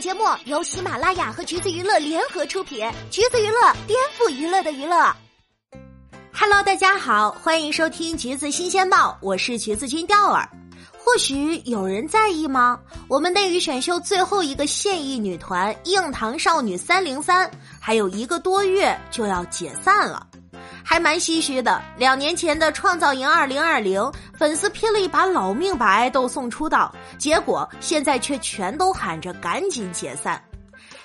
节目由喜马拉雅和橘子娱乐联合出品，橘子娱乐颠覆娱乐的娱乐。Hello，大家好，欢迎收听橘子新鲜报，我是橘子君钓儿。或许有人在意吗？我们内娱选秀最后一个现役女团硬糖少女三零三，还有一个多月就要解散了。还蛮唏嘘的。两年前的《创造营二零二零》，粉丝拼了一把老命把爱豆送出道，结果现在却全都喊着赶紧解散。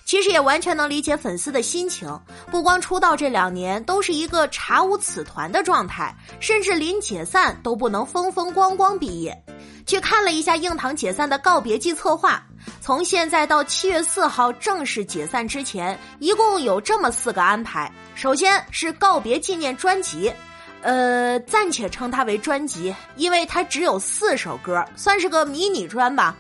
其实也完全能理解粉丝的心情，不光出道这两年都是一个查无此团的状态，甚至临解散都不能风风光光毕业。去看了一下硬糖解散的告别季策划，从现在到七月四号正式解散之前，一共有这么四个安排。首先是告别纪念专辑，呃，暂且称它为专辑，因为它只有四首歌，算是个迷你专吧。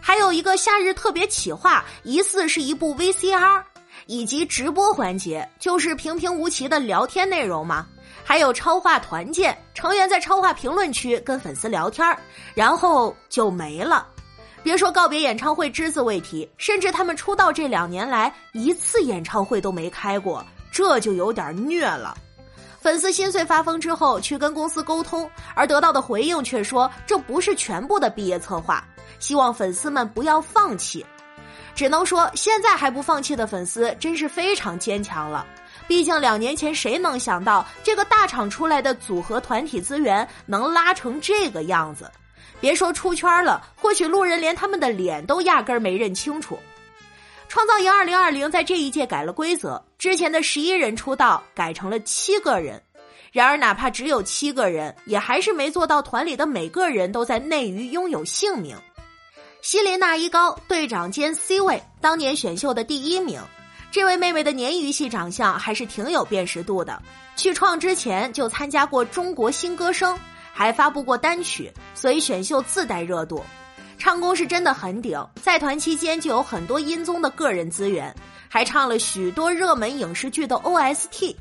还有一个夏日特别企划，疑似是一部 VCR，以及直播环节，就是平平无奇的聊天内容嘛。还有超话团建，成员在超话评论区跟粉丝聊天然后就没了。别说告别演唱会只字未提，甚至他们出道这两年来一次演唱会都没开过。这就有点虐了，粉丝心碎发疯之后去跟公司沟通，而得到的回应却说这不是全部的毕业策划，希望粉丝们不要放弃。只能说现在还不放弃的粉丝真是非常坚强了，毕竟两年前谁能想到这个大厂出来的组合团体资源能拉成这个样子？别说出圈了，或许路人连他们的脸都压根儿没认清楚。创造营二零二零在这一届改了规则，之前的十一人出道改成了七个人。然而，哪怕只有七个人，也还是没做到团里的每个人都在内娱拥有姓名。希林娜依高队长兼 C 位，当年选秀的第一名。这位妹妹的鲶鱼系长相还是挺有辨识度的。去创之前就参加过中国新歌声，还发布过单曲，所以选秀自带热度。唱功是真的很顶，在团期间就有很多音综的个人资源，还唱了许多热门影视剧的 OST。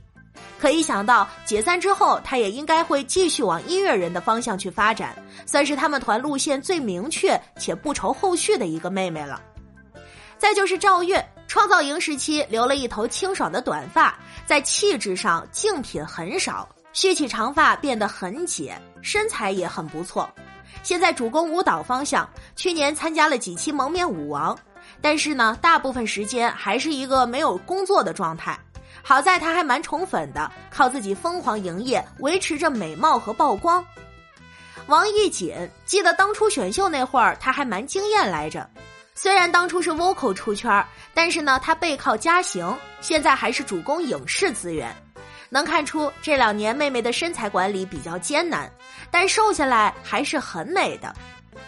可以想到，解散之后，他也应该会继续往音乐人的方向去发展，算是他们团路线最明确且不愁后续的一个妹妹了。再就是赵月，创造营时期留了一头清爽的短发，在气质上竞品很少，蓄起长发变得很解，身材也很不错。现在主攻舞蹈方向，去年参加了几期蒙面舞王，但是呢，大部分时间还是一个没有工作的状态。好在他还蛮宠粉的，靠自己疯狂营业，维持着美貌和曝光。王艺瑾，记得当初选秀那会儿，他还蛮惊艳来着。虽然当初是 vocal 出圈，但是呢，他背靠嘉行，现在还是主攻影视资源。能看出这两年妹妹的身材管理比较艰难，但瘦下来还是很美的。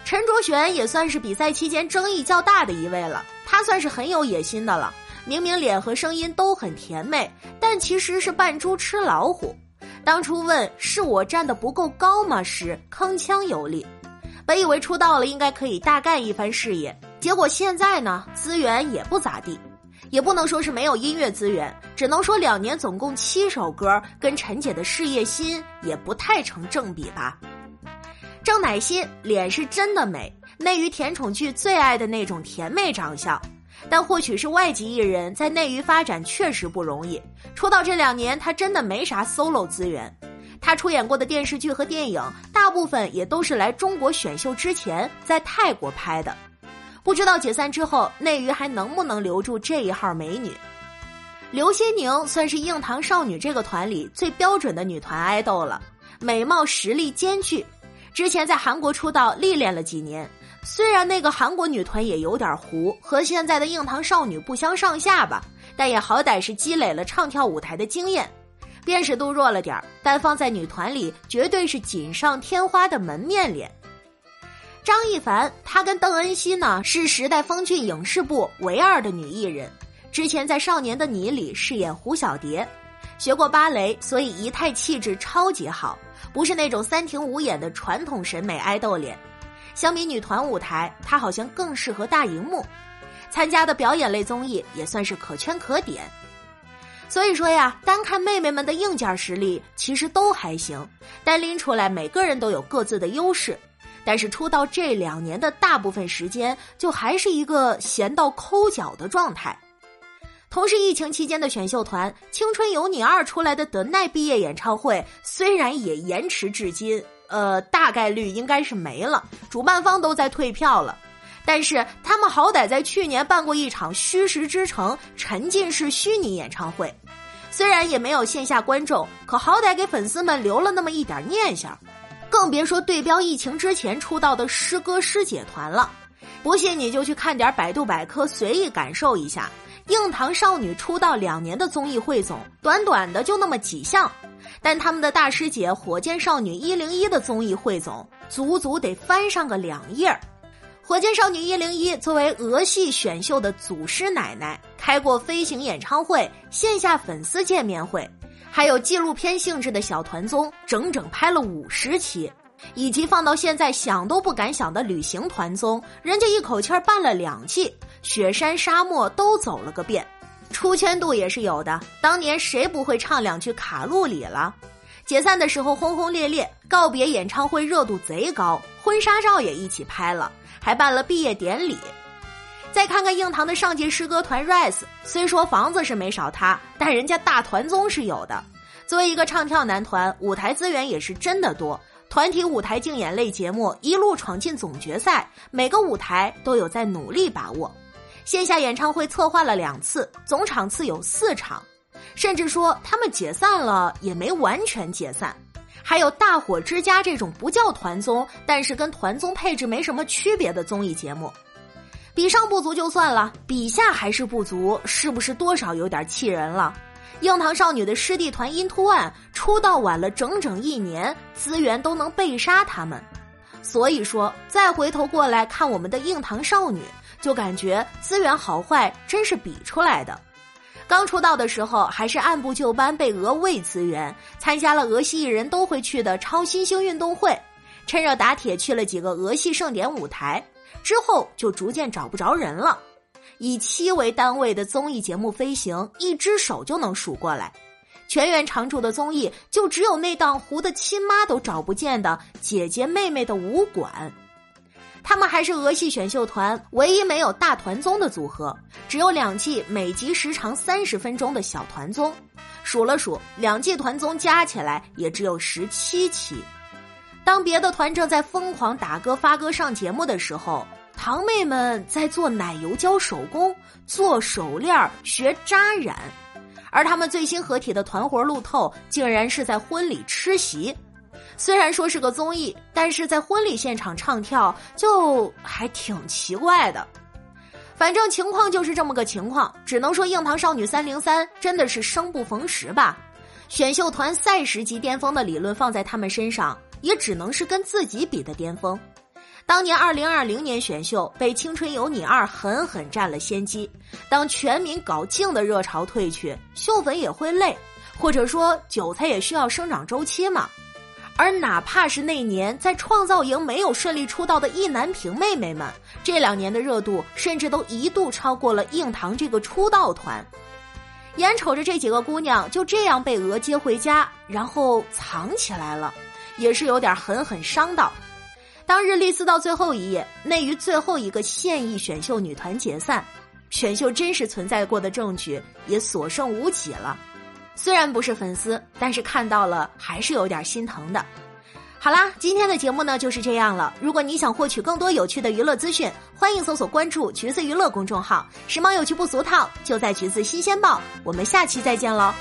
陈卓璇也算是比赛期间争议较大的一位了，她算是很有野心的了。明明脸和声音都很甜美，但其实是扮猪吃老虎。当初问是我站的不够高吗时，铿锵有力。本以为出道了应该可以大干一番事业，结果现在呢，资源也不咋地。也不能说是没有音乐资源，只能说两年总共七首歌，跟陈姐的事业心也不太成正比吧。郑乃馨脸是真的美，内娱甜宠剧最爱的那种甜妹长相，但或许是外籍艺人，在内娱发展确实不容易。出道这两年，她真的没啥 solo 资源，她出演过的电视剧和电影，大部分也都是来中国选秀之前在泰国拍的。不知道解散之后内娱还能不能留住这一号美女？刘些宁算是硬糖少女这个团里最标准的女团爱豆了，美貌实力兼具。之前在韩国出道历练了几年，虽然那个韩国女团也有点糊，和现在的硬糖少女不相上下吧，但也好歹是积累了唱跳舞台的经验，辨识度弱了点但放在女团里绝对是锦上添花的门面脸。张艺凡，她跟邓恩熙呢是时代峰峻影视部唯二的女艺人。之前在《少年的你》里饰演胡小蝶，学过芭蕾，所以仪态气质超级好，不是那种三庭五眼的传统审美爱豆脸。相比女团舞台，她好像更适合大荧幕。参加的表演类综艺也算是可圈可点。所以说呀，单看妹妹们的硬件实力其实都还行，单拎出来每个人都有各自的优势。但是出道这两年的大部分时间，就还是一个闲到抠脚的状态。同是疫情期间的选秀团《青春有你二》出来的德奈毕业演唱会，虽然也延迟至今，呃，大概率应该是没了，主办方都在退票了。但是他们好歹在去年办过一场虚实之城沉浸式虚拟演唱会，虽然也没有线下观众，可好歹给粉丝们留了那么一点念想。更别说对标疫情之前出道的师哥师姐团了。不信你就去看点百度百科，随意感受一下。硬糖少女出道两年的综艺汇总，短短的就那么几项，但他们的大师姐火箭少女一零一的综艺汇总，足足得翻上个两页。火箭少女一零一作为俄系选秀的祖师奶奶，开过飞行演唱会、线下粉丝见面会，还有纪录片性质的小团综，整整拍了五十期，以及放到现在想都不敢想的旅行团综，人家一口气儿办了两季，雪山沙漠都走了个遍，出圈度也是有的。当年谁不会唱两句卡路里了？解散的时候轰轰烈烈，告别演唱会热度贼高，婚纱照也一起拍了。还办了毕业典礼，再看看硬糖的上届师哥团 Rise，虽说房子是没少塌，但人家大团综是有的。作为一个唱跳男团，舞台资源也是真的多，团体舞台竞演类节目一路闯进总决赛，每个舞台都有在努力把握。线下演唱会策划了两次，总场次有四场，甚至说他们解散了也没完全解散。还有大火之家这种不叫团综，但是跟团综配置没什么区别的综艺节目，比上不足就算了，比下还是不足，是不是多少有点气人了？硬糖少女的师弟团 Into One 出道晚了整整一年，资源都能被杀他们，所以说再回头过来看我们的硬糖少女，就感觉资源好坏真是比出来的。刚出道的时候，还是按部就班被俄喂资源，参加了俄系艺人都会去的超新星运动会，趁热打铁去了几个俄系盛典舞台，之后就逐渐找不着人了。以期为单位的综艺节目飞行，一只手就能数过来，全员常驻的综艺就只有那档糊的亲妈都找不见的姐姐妹妹的武馆。他们还是俄系选秀团唯一没有大团综的组合，只有两季，每集时长三十分钟的小团综。数了数，两季团综加起来也只有十七期。当别的团正在疯狂打歌发歌上节目的时候，堂妹们在做奶油胶手工、做手链、学扎染，而他们最新合体的团活路透，竟然是在婚礼吃席。虽然说是个综艺，但是在婚礼现场唱跳就还挺奇怪的。反正情况就是这么个情况，只能说硬糖少女三零三真的是生不逢时吧。选秀团赛时级巅峰的理论放在他们身上，也只能是跟自己比的巅峰。当年二零二零年选秀被《青春有你二》狠狠占了先机，当全民搞静的热潮退去，秀粉也会累，或者说韭菜也需要生长周期嘛。而哪怕是那年在创造营没有顺利出道的意难平妹妹们，这两年的热度甚至都一度超过了硬糖这个出道团。眼瞅着这几个姑娘就这样被鹅接回家，然后藏起来了，也是有点狠狠伤到。当日历撕到最后一页，内娱最后一个现役选秀女团解散，选秀真实存在过的证据也所剩无几了。虽然不是粉丝，但是看到了还是有点心疼的。好啦，今天的节目呢就是这样了。如果你想获取更多有趣的娱乐资讯，欢迎搜索关注“橘子娱乐”公众号，时髦有趣不俗套，就在橘子新鲜报。我们下期再见喽。